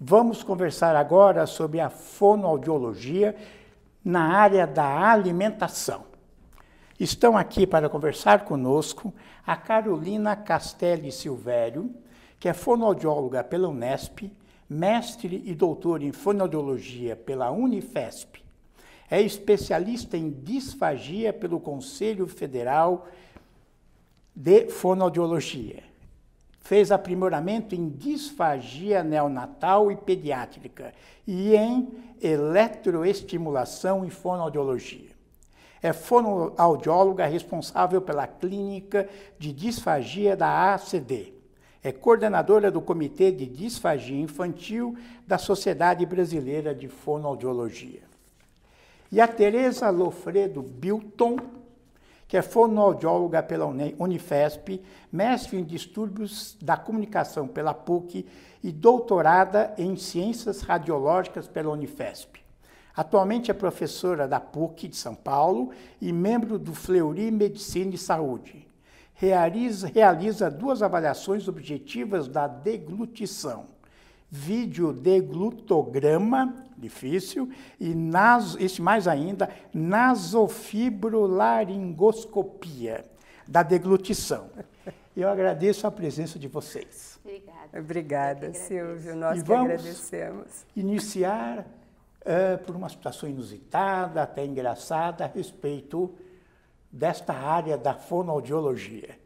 Vamos conversar agora sobre a fonoaudiologia na área da alimentação. Estão aqui para conversar conosco a Carolina Castelli Silvério, que é fonoaudióloga pela Unesp, mestre e doutora em fonoaudiologia pela Unifesp. É especialista em disfagia pelo Conselho Federal de Fonoaudiologia. Fez aprimoramento em disfagia neonatal e pediátrica e em eletroestimulação e fonoaudiologia. É fonoaudióloga responsável pela clínica de disfagia da ACD. É coordenadora do Comitê de Disfagia Infantil da Sociedade Brasileira de Fonoaudiologia. E a Tereza Lofredo Bilton, que é fonoaudióloga pela Unifesp, mestre em distúrbios da comunicação pela PUC e doutorada em ciências radiológicas pela Unifesp. Atualmente é professora da PUC de São Paulo e membro do Fleury Medicina e Saúde. Realiza, realiza duas avaliações objetivas da deglutição. Vídeo deglutograma, difícil, e nas, este mais ainda, nasofibrolaringoscopia da deglutição. Eu agradeço a presença de vocês. Obrigada. Obrigada, Silvio. Nós e que agradecemos. Iniciar uh, por uma situação inusitada, até engraçada, a respeito desta área da fonoaudiologia.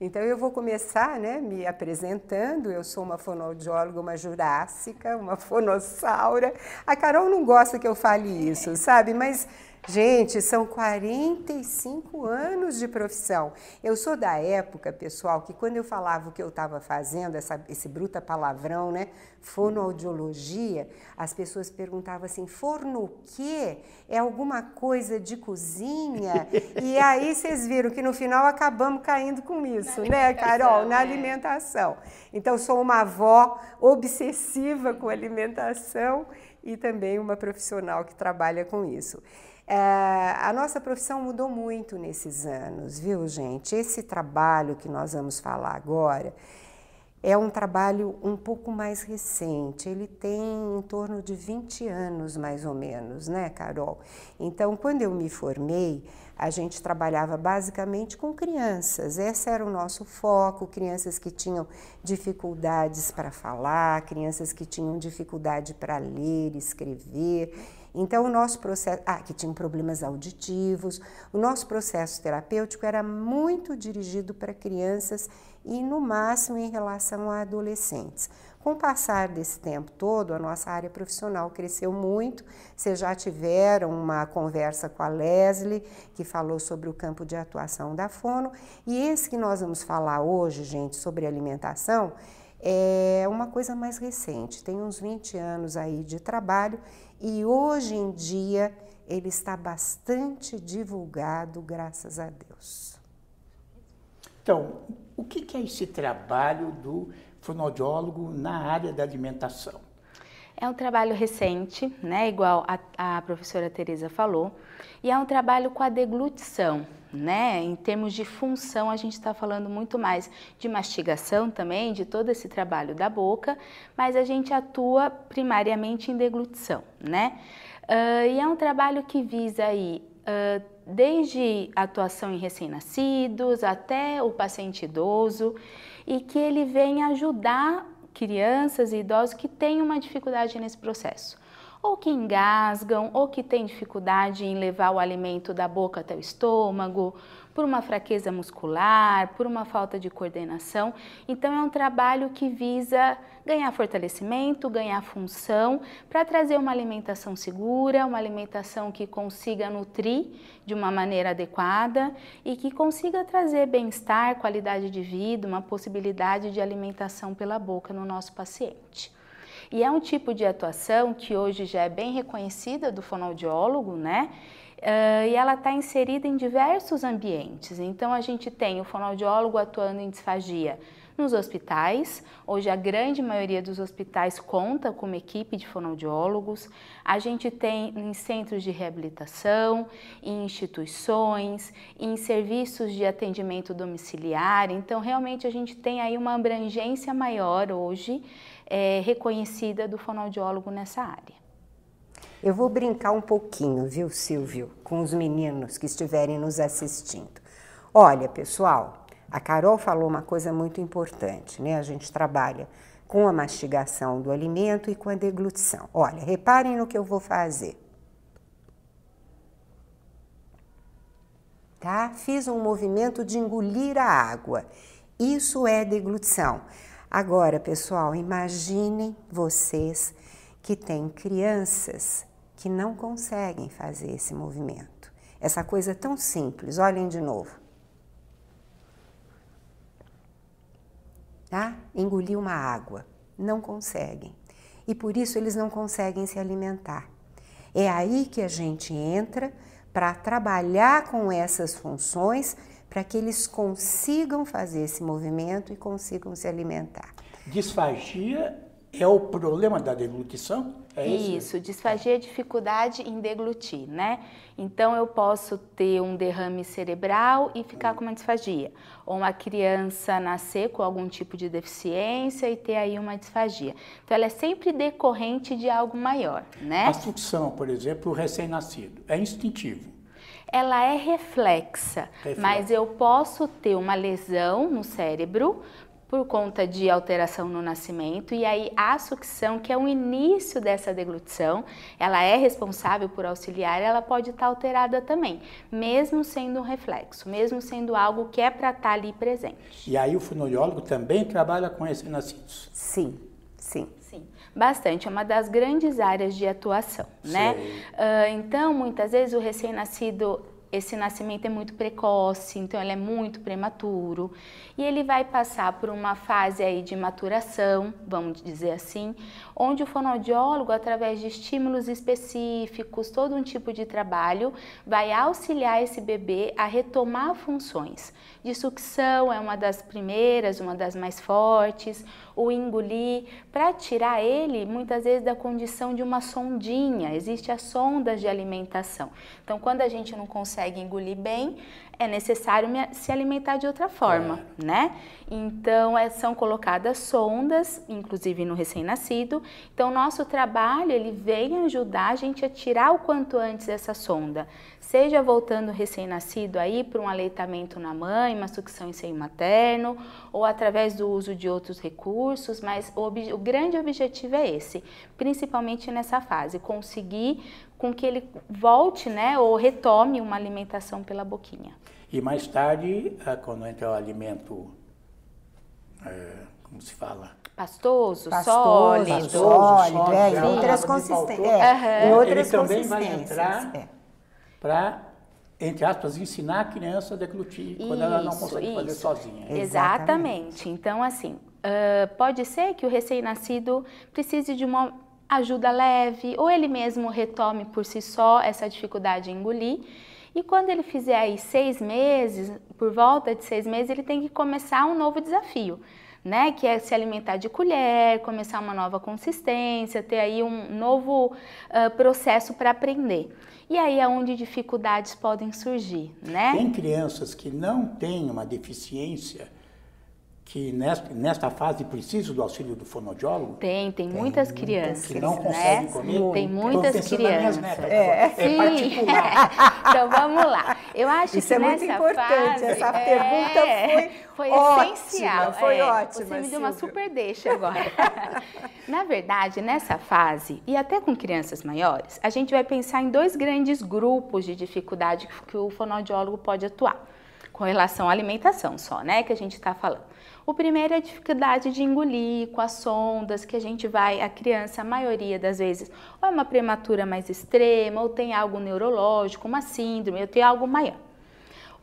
Então eu vou começar, né, me apresentando. Eu sou uma fonoaudióloga, uma jurássica, uma fonossaura. A Carol não gosta que eu fale isso, sabe? Mas Gente, são 45 anos de profissão. Eu sou da época, pessoal, que quando eu falava o que eu estava fazendo, essa, esse bruta palavrão, né? Fonoaudiologia, as pessoas perguntavam assim: forno o quê? É alguma coisa de cozinha? e aí vocês viram que no final acabamos caindo com isso, né, Carol? Na né? alimentação. Então, sou uma avó obsessiva com alimentação e também uma profissional que trabalha com isso. É, a nossa profissão mudou muito nesses anos, viu, gente? Esse trabalho que nós vamos falar agora é um trabalho um pouco mais recente. Ele tem em torno de 20 anos, mais ou menos, né, Carol? Então, quando eu me formei, a gente trabalhava basicamente com crianças. Esse era o nosso foco, crianças que tinham dificuldades para falar, crianças que tinham dificuldade para ler, escrever. Então, o nosso processo, ah, que tinham problemas auditivos, o nosso processo terapêutico era muito dirigido para crianças e, no máximo, em relação a adolescentes. Com o passar desse tempo todo, a nossa área profissional cresceu muito. Vocês já tiveram uma conversa com a Leslie, que falou sobre o campo de atuação da Fono. E esse que nós vamos falar hoje, gente, sobre alimentação, é uma coisa mais recente, tem uns 20 anos aí de trabalho e hoje em dia ele está bastante divulgado, graças a Deus. Então, o que é esse trabalho do fonoaudiólogo na área da alimentação? É um trabalho recente, né, igual a, a professora Teresa falou, e é um trabalho com a deglutição, né? Em termos de função, a gente está falando muito mais de mastigação também, de todo esse trabalho da boca, mas a gente atua primariamente em deglutição, né? Uh, e é um trabalho que visa aí uh, desde atuação em recém-nascidos até o paciente idoso e que ele vem ajudar crianças e idosos que têm uma dificuldade nesse processo. Ou que engasgam, ou que têm dificuldade em levar o alimento da boca até o estômago, por uma fraqueza muscular, por uma falta de coordenação. Então, é um trabalho que visa ganhar fortalecimento, ganhar função, para trazer uma alimentação segura, uma alimentação que consiga nutrir de uma maneira adequada e que consiga trazer bem-estar, qualidade de vida, uma possibilidade de alimentação pela boca no nosso paciente. E é um tipo de atuação que hoje já é bem reconhecida do fonoaudiólogo, né? Uh, e ela está inserida em diversos ambientes. Então, a gente tem o fonoaudiólogo atuando em disfagia nos hospitais. Hoje, a grande maioria dos hospitais conta com uma equipe de fonoaudiólogos. A gente tem em centros de reabilitação, em instituições, em serviços de atendimento domiciliar. Então, realmente, a gente tem aí uma abrangência maior hoje é, reconhecida do fonoaudiólogo nessa área. Eu vou brincar um pouquinho, viu, Silvio, com os meninos que estiverem nos assistindo. Olha, pessoal, a Carol falou uma coisa muito importante, né? A gente trabalha com a mastigação do alimento e com a deglutição. Olha, reparem no que eu vou fazer. Tá? Fiz um movimento de engolir a água. Isso é deglutição. Agora, pessoal, imaginem vocês que têm crianças que não conseguem fazer esse movimento. Essa coisa tão simples, olhem de novo. Tá? Engolir uma água. Não conseguem. E por isso eles não conseguem se alimentar. É aí que a gente entra para trabalhar com essas funções para que eles consigam fazer esse movimento e consigam se alimentar. Disfagia é o problema da deglutição? É isso, disfagia é dificuldade em deglutir, né? Então eu posso ter um derrame cerebral e ficar com uma disfagia, ou uma criança nascer com algum tipo de deficiência e ter aí uma disfagia. Então ela é sempre decorrente de algo maior, né? A sucção, por exemplo, o recém-nascido, é instintivo ela é reflexa, Reflex. mas eu posso ter uma lesão no cérebro por conta de alteração no nascimento e aí a sucção, que é o início dessa deglutição, ela é responsável por auxiliar, ela pode estar alterada também, mesmo sendo um reflexo, mesmo sendo algo que é para estar ali presente. E aí o fonoaudiólogo também trabalha com esses nascidos? Sim, sim. Sim, bastante. É uma das grandes áreas de atuação, né? Uh, então, muitas vezes o recém-nascido esse nascimento é muito precoce, então ele é muito prematuro e ele vai passar por uma fase aí de maturação, vamos dizer assim, onde o fonoaudiólogo, através de estímulos específicos, todo um tipo de trabalho, vai auxiliar esse bebê a retomar funções. De sucção é uma das primeiras, uma das mais fortes, o engolir, para tirar ele muitas vezes da condição de uma sondinha. Existe as sondas de alimentação. Então, quando a gente não consegue engolir bem, é necessário se alimentar de outra forma, é. né? Então, é, são colocadas sondas, inclusive no recém-nascido. Então, nosso trabalho, ele vem ajudar a gente a tirar o quanto antes essa sonda. Seja voltando recém-nascido aí para um aleitamento na mãe, uma sucção em seio materno, ou através do uso de outros recursos, mas o, o grande objetivo é esse, principalmente nessa fase, conseguir com que ele volte, né, ou retome uma alimentação pela boquinha. E mais tarde, ah, quando entra o alimento, é, como se fala? Pastoso, Pastoso sólido, sólido, é, em outras consistências. É, uhum. Outras ele também vai entrar é. para, entre aspas, ensinar a criança a deglutir isso, quando ela não consegue isso. fazer sozinha. Exatamente. Exatamente. Então, assim, uh, pode ser que o recém-nascido precise de uma ajuda leve, ou ele mesmo retome por si só essa dificuldade em engolir. E quando ele fizer aí seis meses, por volta de seis meses, ele tem que começar um novo desafio. Né, que é se alimentar de colher, começar uma nova consistência, ter aí um novo uh, processo para aprender. E aí é onde dificuldades podem surgir, né? Tem crianças que não têm uma deficiência que nesta, nesta fase precisam do auxílio do fonoaudiólogo? Tem, tem, tem muitas crianças. Que não conseguem né? comer? Tem muitas crianças. Netas, é, é particular. então vamos lá. Eu acho Isso que é muito importante. Fase, Essa é, pergunta foi, foi ótima, essencial. Foi é, ótima. Você me deu uma super deixa agora. Na verdade, nessa fase, e até com crianças maiores, a gente vai pensar em dois grandes grupos de dificuldade que o fonoaudiólogo pode atuar com relação à alimentação só, né, que a gente está falando. O primeiro é a dificuldade de engolir com as sondas, que a gente vai, a criança, a maioria das vezes, ou é uma prematura mais extrema, ou tem algo neurológico, uma síndrome, ou tem algo maior.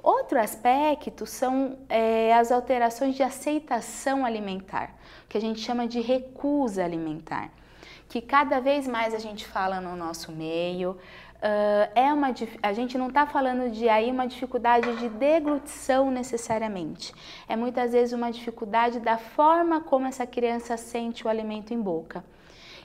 Outro aspecto são é, as alterações de aceitação alimentar, que a gente chama de recusa alimentar, que cada vez mais a gente fala no nosso meio, Uh, é uma, a gente não está falando de aí uma dificuldade de deglutição necessariamente. É muitas vezes uma dificuldade da forma como essa criança sente o alimento em boca.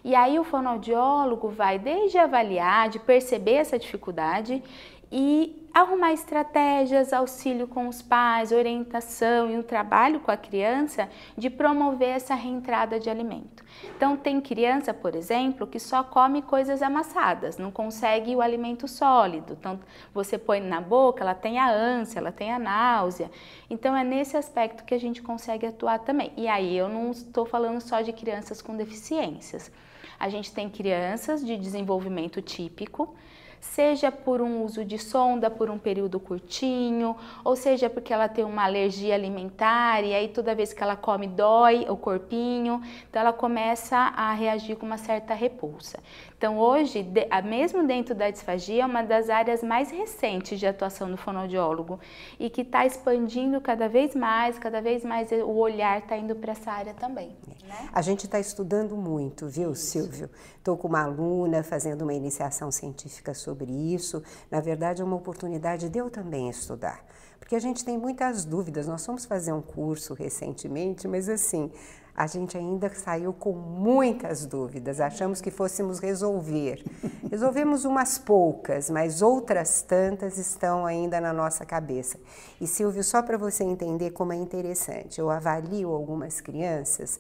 E aí o fonoaudiólogo vai desde avaliar, de perceber essa dificuldade e arrumar estratégias, auxílio com os pais, orientação e um trabalho com a criança de promover essa reentrada de alimento. Então, tem criança, por exemplo, que só come coisas amassadas, não consegue o alimento sólido. Então, você põe na boca, ela tem a ânsia, ela tem a náusea. Então, é nesse aspecto que a gente consegue atuar também. E aí, eu não estou falando só de crianças com deficiências. A gente tem crianças de desenvolvimento típico, seja por um uso de sonda por um período curtinho, ou seja porque ela tem uma alergia alimentar e aí toda vez que ela come dói o corpinho, então ela começa a reagir com uma certa repulsa. Então hoje, mesmo dentro da disfagia, é uma das áreas mais recentes de atuação do fonoaudiólogo e que está expandindo cada vez mais, cada vez mais o olhar está indo para essa área também. Né? A gente está estudando muito, viu, Silvio? Estou com uma aluna fazendo uma iniciação científica sobre isso. Na verdade, é uma oportunidade de eu também estudar. Porque a gente tem muitas dúvidas. Nós fomos fazer um curso recentemente, mas assim, a gente ainda saiu com muitas dúvidas. Achamos que fôssemos resolver. Resolvemos umas poucas, mas outras tantas estão ainda na nossa cabeça. E Silvio, só para você entender como é interessante, eu avalio algumas crianças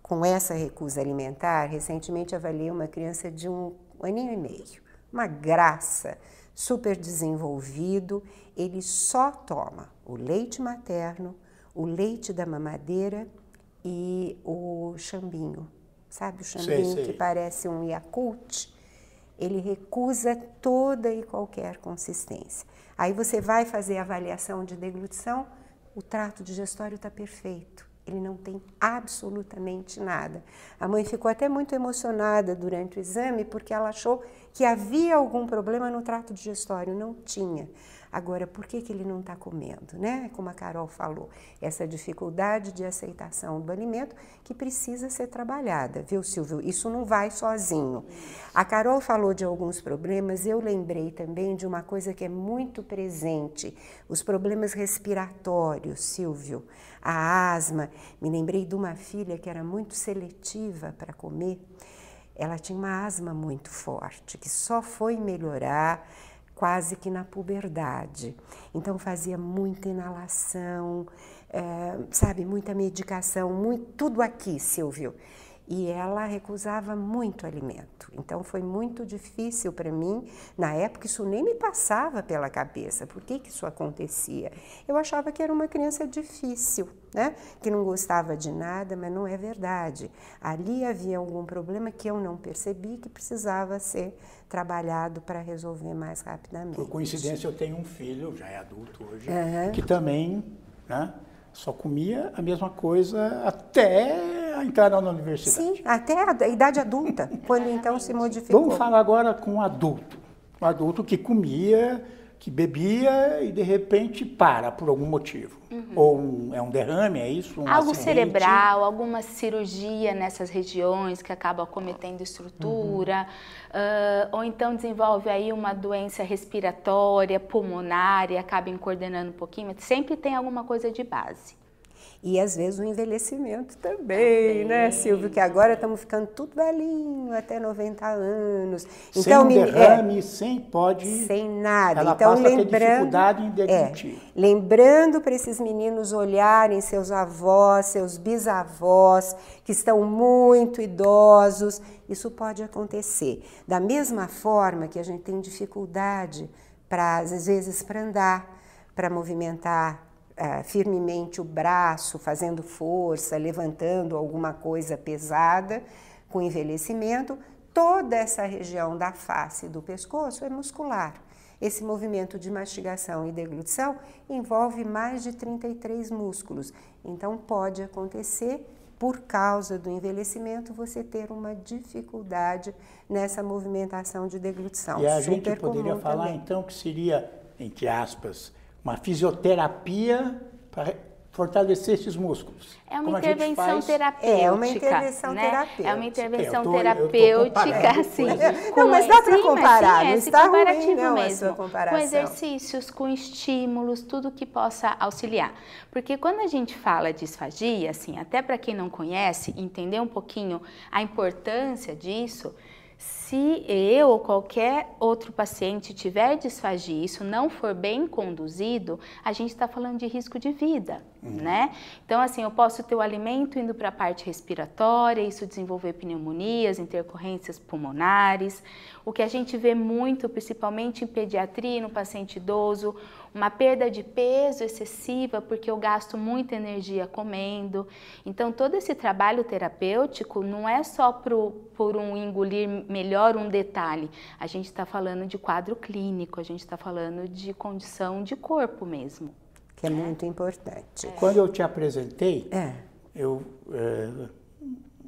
com essa recusa alimentar, recentemente avaliei uma criança de um aninho e meio, uma graça, super desenvolvido, ele só toma o leite materno, o leite da mamadeira e o chambinho. Sabe o chambinho sei, sei. que parece um Yakult? Ele recusa toda e qualquer consistência. Aí você vai fazer a avaliação de deglutição, o trato digestório está perfeito ele não tem absolutamente nada. A mãe ficou até muito emocionada durante o exame porque ela achou que havia algum problema no trato digestório. Não tinha. Agora, por que, que ele não está comendo? Né? Como a Carol falou, essa dificuldade de aceitação do alimento que precisa ser trabalhada, viu, Silvio? Isso não vai sozinho. A Carol falou de alguns problemas, eu lembrei também de uma coisa que é muito presente: os problemas respiratórios, Silvio. A asma. Me lembrei de uma filha que era muito seletiva para comer. Ela tinha uma asma muito forte, que só foi melhorar quase que na puberdade. Então fazia muita inalação, é, sabe, muita medicação, muito, tudo aqui, Silvio e ela recusava muito alimento. Então foi muito difícil para mim. Na época isso nem me passava pela cabeça. Por que, que isso acontecia? Eu achava que era uma criança difícil, né? Que não gostava de nada, mas não é verdade. Ali havia algum problema que eu não percebi que precisava ser trabalhado para resolver mais rapidamente. Por coincidência eu tenho um filho, já é adulto hoje, uhum. que também, né? Só comia a mesma coisa até a entrada na universidade. Sim, até a idade adulta, quando então se modificou. Vamos falar agora com um adulto. Um adulto que comia que bebia e de repente para por algum motivo. Uhum. Ou um, é um derrame, é isso? Um Algo acidente. cerebral, alguma cirurgia nessas regiões que acaba cometendo estrutura, uhum. uh, ou então desenvolve aí uma doença respiratória, pulmonar e acaba encoordenando um pouquinho, mas sempre tem alguma coisa de base. E às vezes o envelhecimento também, também. né, Silvio? Que agora estamos ficando tudo velhinho, até 90 anos. Então, sem derrame, é, sem pode. Sem nada. Ela então, passa lembrando, dificuldade em deglutir. É, lembrando para esses meninos olharem seus avós, seus bisavós, que estão muito idosos. Isso pode acontecer. Da mesma forma que a gente tem dificuldade para, às vezes, para andar, para movimentar uh, firmemente o braço, fazendo força, levantando alguma coisa pesada, com envelhecimento, toda essa região da face e do pescoço é muscular. Esse movimento de mastigação e deglutição envolve mais de 33 músculos, então pode acontecer por causa do envelhecimento, você ter uma dificuldade nessa movimentação de deglutição. E a gente poderia falar também. então que seria, entre aspas, uma fisioterapia para fortalecer esses músculos. É uma intervenção terapêutica. É uma intervenção né? terapêutica. É uma intervenção tô, terapêutica, sim. Não, mas dá para comparar, sim, é, não está ruim não, mesmo. Com exercícios, com estímulos, tudo que possa auxiliar. Porque quando a gente fala de esfagia, assim, até para quem não conhece, entender um pouquinho a importância disso, Se eu ou qualquer outro paciente tiver disfagia isso não for bem conduzido, a gente está falando de risco de vida, uhum. né? Então, assim, eu posso ter o alimento indo para a parte respiratória, isso desenvolver pneumonias, intercorrências pulmonares. O que a gente vê muito, principalmente em pediatria, no paciente idoso, uma perda de peso excessiva, porque eu gasto muita energia comendo. Então, todo esse trabalho terapêutico não é só pro, por um engolir melhor um detalhe. A gente está falando de quadro clínico, a gente está falando de condição de corpo mesmo. Que é muito importante. Quando eu te apresentei, é. eu é,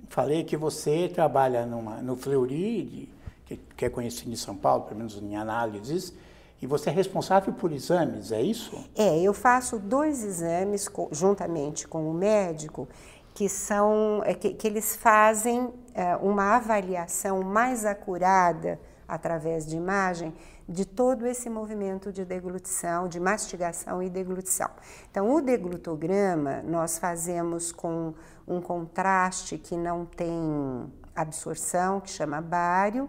falei que você trabalha numa, no Fleury, que, que é conhecido em São Paulo, pelo menos em análises, e você é responsável por exames, é isso? É, eu faço dois exames juntamente com o médico que são é, que, que, eles fazem é, uma avaliação mais acurada através de imagem de todo esse movimento de deglutição, de mastigação e deglutição. Então, o deglutograma nós fazemos com um contraste que não tem absorção, que chama bário,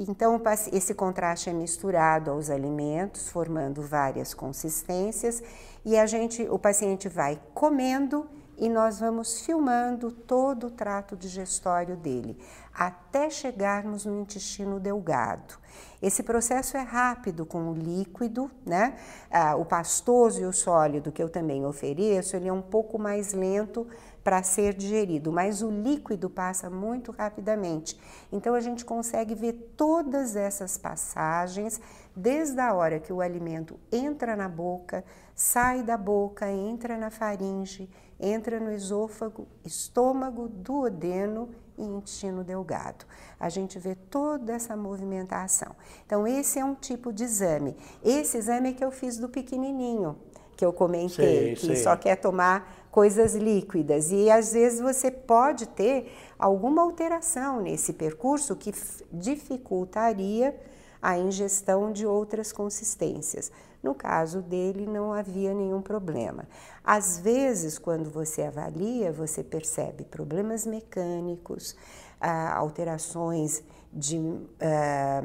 então, esse contraste é misturado aos alimentos, formando várias consistências, e a gente, o paciente vai comendo e nós vamos filmando todo o trato digestório dele, até chegarmos no intestino delgado. Esse processo é rápido com o líquido, né? Ah, o pastoso e o sólido que eu também ofereço, ele é um pouco mais lento para ser digerido, mas o líquido passa muito rapidamente. Então a gente consegue ver todas essas passagens desde a hora que o alimento entra na boca, sai da boca, entra na faringe, entra no esôfago, estômago, duodeno e intestino delgado. A gente vê toda essa movimentação. Então esse é um tipo de exame. Esse exame é que eu fiz do pequenininho, que eu comentei, sei, que sei. só quer tomar coisas líquidas. E às vezes você pode ter alguma alteração nesse percurso que dificultaria a ingestão de outras consistências. No caso dele, não havia nenhum problema. Às vezes, quando você avalia, você percebe problemas mecânicos, ah, alterações de ah,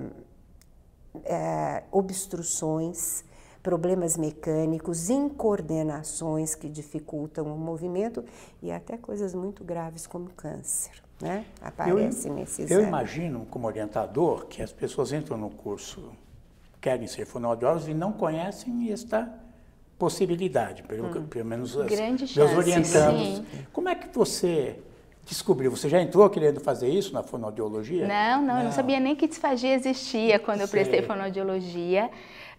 ah, obstruções problemas mecânicos, incoordenações que dificultam o movimento e até coisas muito graves como câncer. Né? Aparece eu, nesse exame. Eu imagino, como orientador, que as pessoas entram no curso, querem ser fonoaudiólogos e não conhecem esta possibilidade, pelo, hum. pelo menos as, Grande meus chance, orientandos. Sim. Como é que você descobriu? Você já entrou querendo fazer isso na fonoaudiologia? Não, não, não. eu não sabia nem que disfagia existia quando eu prestei fonoaudiologia.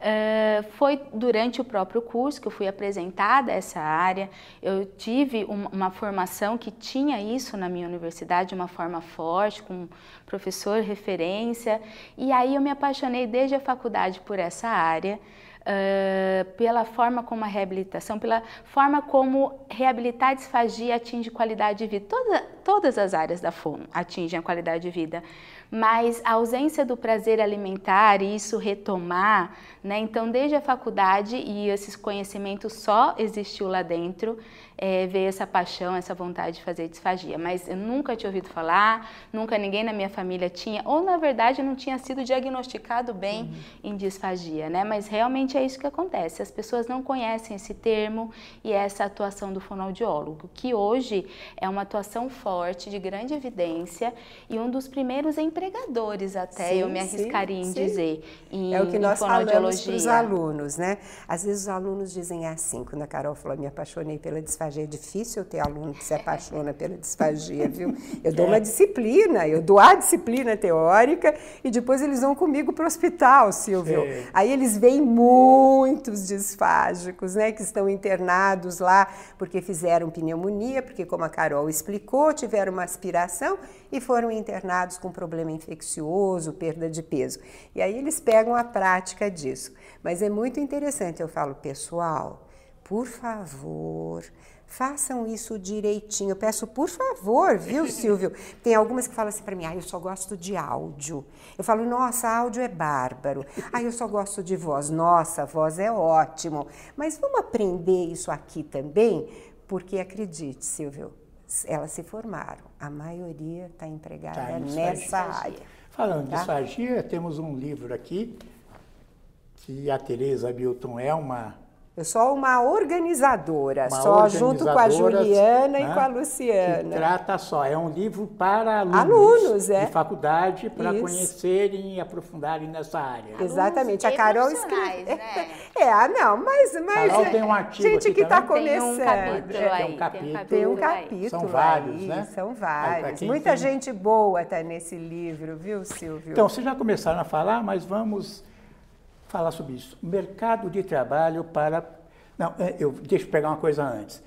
Uh, foi durante o próprio curso que eu fui apresentada a essa área. Eu tive uma, uma, formação que tinha isso na minha universidade de uma forma forte, com um professor referência, e aí eu me apaixonei desde a faculdade por essa área. Uh, pela forma como a reabilitação, pela forma como reabilitar a disfagia atinge qualidade de vida. Toda, todas as áreas da fono atingem a qualidade de vida mas a ausência do prazer alimentar e isso retomar, né? Então, desde a faculdade e esses conhecimentos só existiu lá dentro, é, veio essa paixão, essa vontade de fazer disfagia. Mas eu nunca tinha ouvido falar, nunca ninguém na minha família tinha, ou na verdade não tinha sido diagnosticado bem uhum. em disfagia, né? Mas realmente é isso que acontece. As pessoas não conhecem esse termo e essa atuação do fonoaudiólogo, que hoje é uma atuação forte, de grande evidência e um dos primeiros empregadores até, sim, eu me arriscaria sim, em sim. dizer, em, É o que nós falamos para os alunos, né? Às vezes os alunos dizem assim, quando a Carol falou, me apaixonei pela disfagia, disfagia. É difícil ter aluno que se apaixona pela disfagia, viu? Eu dou uma disciplina, eu dou a disciplina teórica e depois eles vão comigo para o hospital, Silvio. Sim. Aí eles veem muitos disfágicos, né, que estão internados lá porque fizeram pneumonia, porque como a Carol explicou, tiveram uma aspiração e foram internados com problema infeccioso, perda de peso. E aí eles pegam a prática disso. Mas é muito interessante, eu falo, pessoal, por favor, Façam isso direitinho. Eu peço, por favor, viu, Silvio? Tem algumas que falam assim para mim, ah, eu só gosto de áudio. Eu falo, nossa, áudio é bárbaro. Ah, eu só gosto de voz. Nossa, voz é ótimo. Mas vamos aprender isso aqui também? Porque acredite, Silvio, elas se formaram. A maioria está empregada Tá nessa área. Falando de Tá. disfagia, temos um livro aqui que a Tereza Milton é uma Eu sou uma organizadora, Uma só junto com a organizadora, Juliana e né, com a que Luciana. trata só, é um livro para alunos, Alunos, é. de faculdade para Isso. conhecerem e aprofundarem nessa área. Exatamente, a e Carol profissionais, escreve. né? É, ah, não, mas, mas Carol tem um artigo gente aqui que está. Tem um começando. capítulo É, tem aí. um capítulo. Tem um aí. capítulo São vários, aí, né? São Aí, vários. quem Muita tem- gente boa está nesse livro, viu, Silvio? Então, vocês já começaram a falar, mas vamos falar sobre isso. Mercado de trabalho para. Não, é, eu deixa eu pegar uma coisa antes.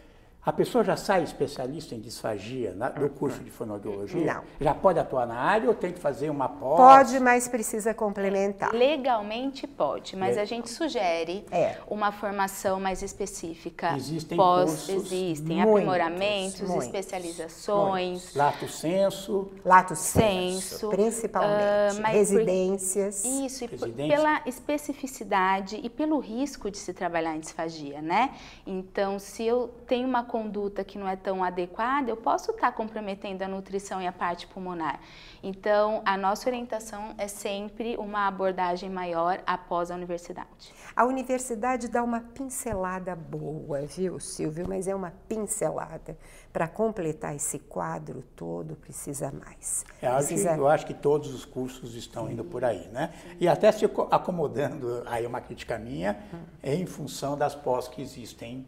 A pessoa já sai especialista em disfagia na- do curso de fonoaudiologia? Não. Já pode atuar na área ou tem que fazer uma pós? Pode, mas precisa complementar. Legalmente pode, mas Le- a gente sugere É. uma formação mais específica. Existem pós, cursos, existem muitos, aprimoramentos, muitos. especializações. Lato senso. Lato senso, principalmente. ah, mas por- Residências. Isso, e Residência. pela especificidade e pelo risco de se trabalhar em disfagia, né? Então, se eu tenho uma conduta que não é tão adequada, eu posso estar comprometendo a nutrição e a parte pulmonar. Então, a nossa orientação é sempre uma abordagem maior após a universidade. A universidade dá uma pincelada boa, viu, Silvio? Mas é uma pincelada. Para completar esse quadro todo, precisa mais. Eu acho, Precisa... eu acho que todos os cursos estão indo por aí, né? E até se aco- acomodando, aí é uma crítica minha, em função das pós que existem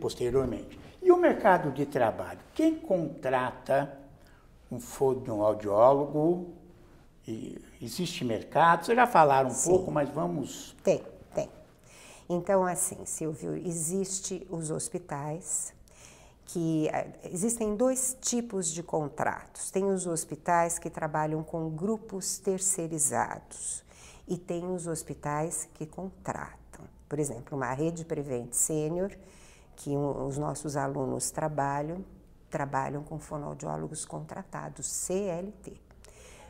posteriormente. E o mercado de trabalho? Quem contrata um fonoaudiólogo? E existe mercado? Vocês já falaram um pouco, mas vamos... Tem, tem. Então, assim, Silvio, existe os hospitais que eh, existem dois tipos de contratos. Tem os hospitais que trabalham com grupos terceirizados e tem os hospitais que contratam. Por exemplo, uma rede Prevent Sênior, que um- os nossos alunos trabalham, trabalham com fonoaudiólogos contratados, CLT.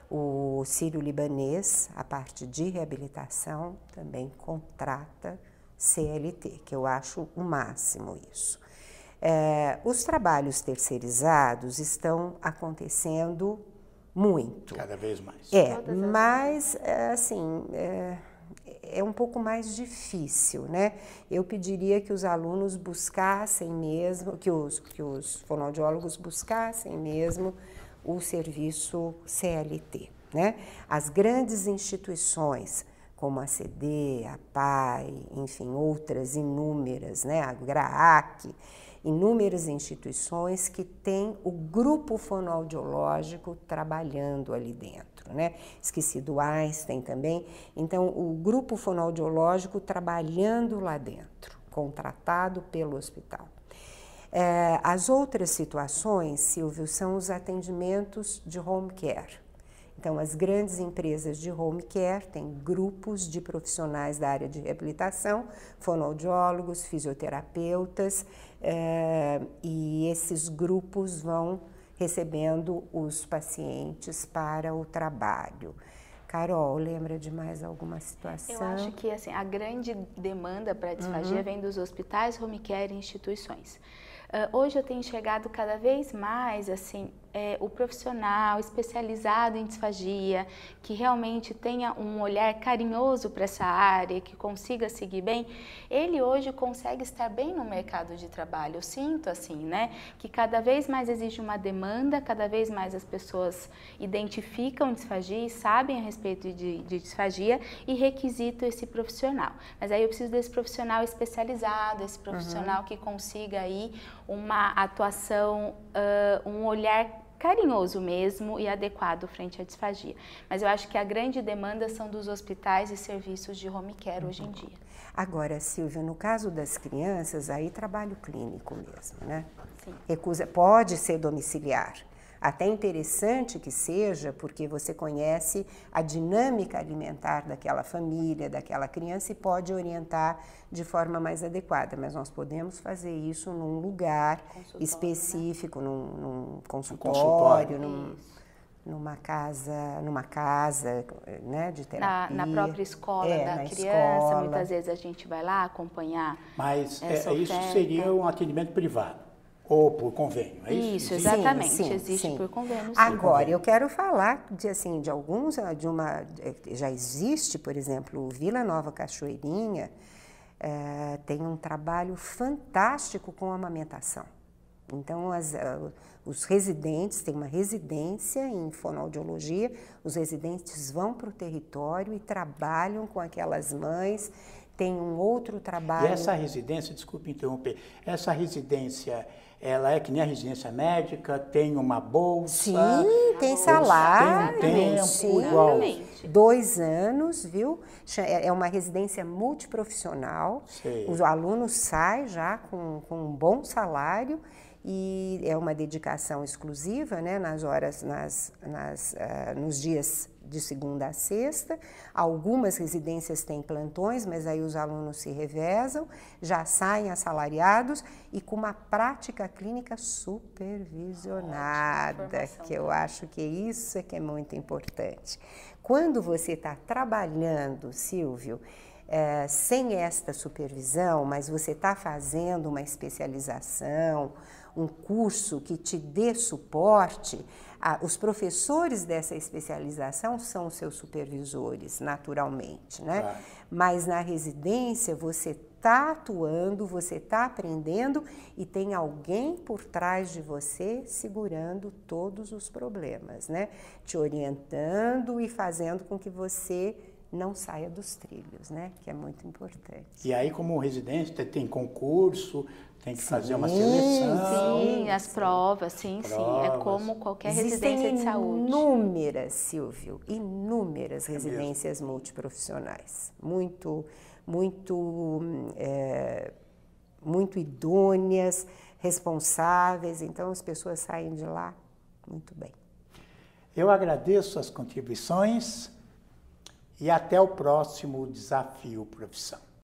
O Sírio Libanês, a parte de reabilitação, também contrata CLT, que eu acho o máximo isso. É, os trabalhos terceirizados estão acontecendo muito. Cada vez mais. É, mas é, assim é, é um pouco mais difícil, né? Eu pediria que os alunos buscassem mesmo, que os, que os fonoaudiólogos buscassem mesmo o serviço CLT, né? As grandes instituições como a CD, a PAI, enfim, outras inúmeras, né? A GRAAC, inúmeras instituições que têm o grupo fonoaudiológico trabalhando ali dentro, né? Esqueci do Einstein também. Então, o grupo fonoaudiológico trabalhando lá dentro, contratado pelo hospital. É, as outras situações, Silvio, são os atendimentos de home care. Então, as grandes empresas de home care têm grupos de profissionais da área de reabilitação, fonoaudiólogos, fisioterapeutas, eh, e esses grupos vão recebendo os pacientes para o trabalho. Carol, lembra de mais alguma situação? Eu acho que assim, a grande demanda para disfagia vem dos hospitais, home care e instituições. Ah, hoje eu tenho enxergado cada vez mais assim é, o profissional especializado em disfagia, que realmente tenha um olhar carinhoso para essa área, que consiga seguir bem, ele hoje consegue estar bem no mercado de trabalho. Eu sinto assim, né? Que cada vez mais existe uma demanda, cada vez mais as pessoas identificam disfagia e sabem a respeito de, de disfagia e requisitam esse profissional. Mas aí eu preciso desse profissional especializado, esse profissional que consiga aí uma atuação, ah, um olhar carinhoso mesmo e adequado frente à disfagia. Mas eu acho que a grande demanda são dos hospitais e serviços de home care hoje em dia. Agora, Silvia, no caso das crianças, aí trabalho clínico mesmo, né? Sim. Recusa, pode ser domiciliar. Até interessante que seja, porque você conhece a dinâmica alimentar daquela família, daquela criança e pode orientar de forma mais adequada. Mas nós podemos fazer isso num lugar Consultório, né? específico, num, num consultório, consultório. num- numa casa, numa casa, né, de Na, terapia. na própria escola É, da na criança, escola. muitas vezes a gente vai lá acompanhar. Mas Essa é, isso seria um atendimento privado. Ou por convênio, é isso? Isso, exatamente. Sim, sim, Existe sim. por convênio. sim. Agora, eu quero falar de assim de alguns de uma já existe, por exemplo, o Vila Nova Cachoeirinha eh, tem um trabalho fantástico com amamentação. Então, as, uh, os residentes, tem uma residência em fonoaudiologia, os residentes vão para o território e trabalham com aquelas mães. Tem um outro trabalho. E essa residência, desculpe interromper, essa residência, ela é que nem a residência médica, tem uma bolsa? Sim, tem salário. Tem um tempo sim. igual. Dois anos, viu? É é uma residência multiprofissional. Sei. O aluno sai já com, com um bom salário e é uma dedicação exclusiva, né? Nas horas, nas, nas, ah, nos dias de segunda a sexta. Algumas residências têm plantões, mas aí os alunos se revezam, já saem assalariados e com uma prática clínica supervisionada, que eu acho que isso é que é muito importante. Quando você está trabalhando, Silvio, eh, sem esta supervisão, mas você está fazendo uma especialização, um curso que te dê suporte, a- os professores dessa especialização são os seus supervisores, naturalmente, né? Claro. Mas na residência você está atuando, você está aprendendo e tem alguém por trás de você segurando todos os problemas, né? Te orientando e fazendo com que você não saia dos trilhos, né? Que é muito importante. E aí, como residente, tem concurso, tem que fazer uma Sim, seleção. Sim, as provas, sim, sim. É Provas. como qualquer Existem residência de saúde. inúmeras, Silvio, inúmeras É residências multiprofissionais, muito, muito, é, muito idôneas, responsáveis. Então as pessoas saem de lá muito bem. Eu agradeço as contribuições e até o próximo desafio profissão.